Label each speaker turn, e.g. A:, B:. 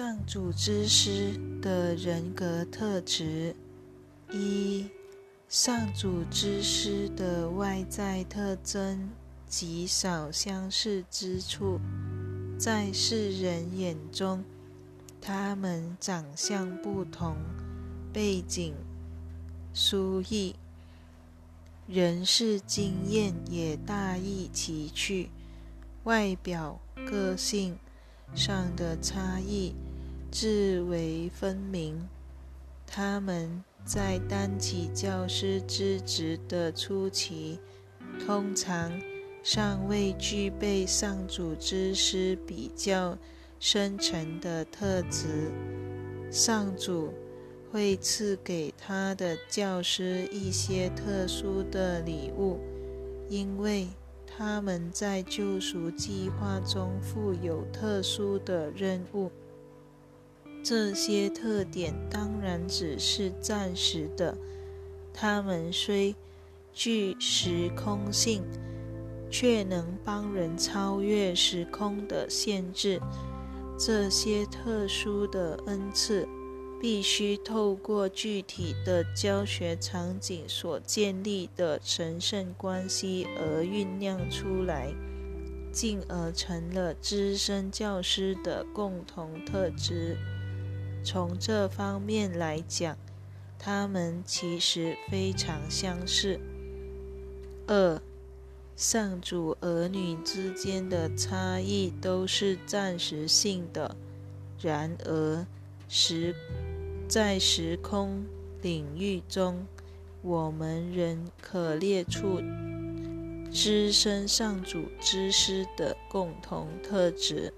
A: 上主之师的人格特质：一、上主之师的外在特征极少相似之处，在世人眼中，他们长相不同，背景殊异，人事经验也大异其趣，外表个性。上的差异至为分明。他们在担起教师之职的初期，通常尚未具备上主之师比较深沉的特质。上主会赐给他的教师一些特殊的礼物，因为。他们在救赎计划中负有特殊的任务。这些特点当然只是暂时的。他们虽具时空性，却能帮人超越时空的限制。这些特殊的恩赐。必须透过具体的教学场景所建立的神圣关系而酝酿出来，进而成了资深教师的共同特质。从这方面来讲，他们其实非常相似。二，上主儿女之间的差异都是暂时性的，然而时。在时空领域中，我们仍可列出资深上主之师的共同特质。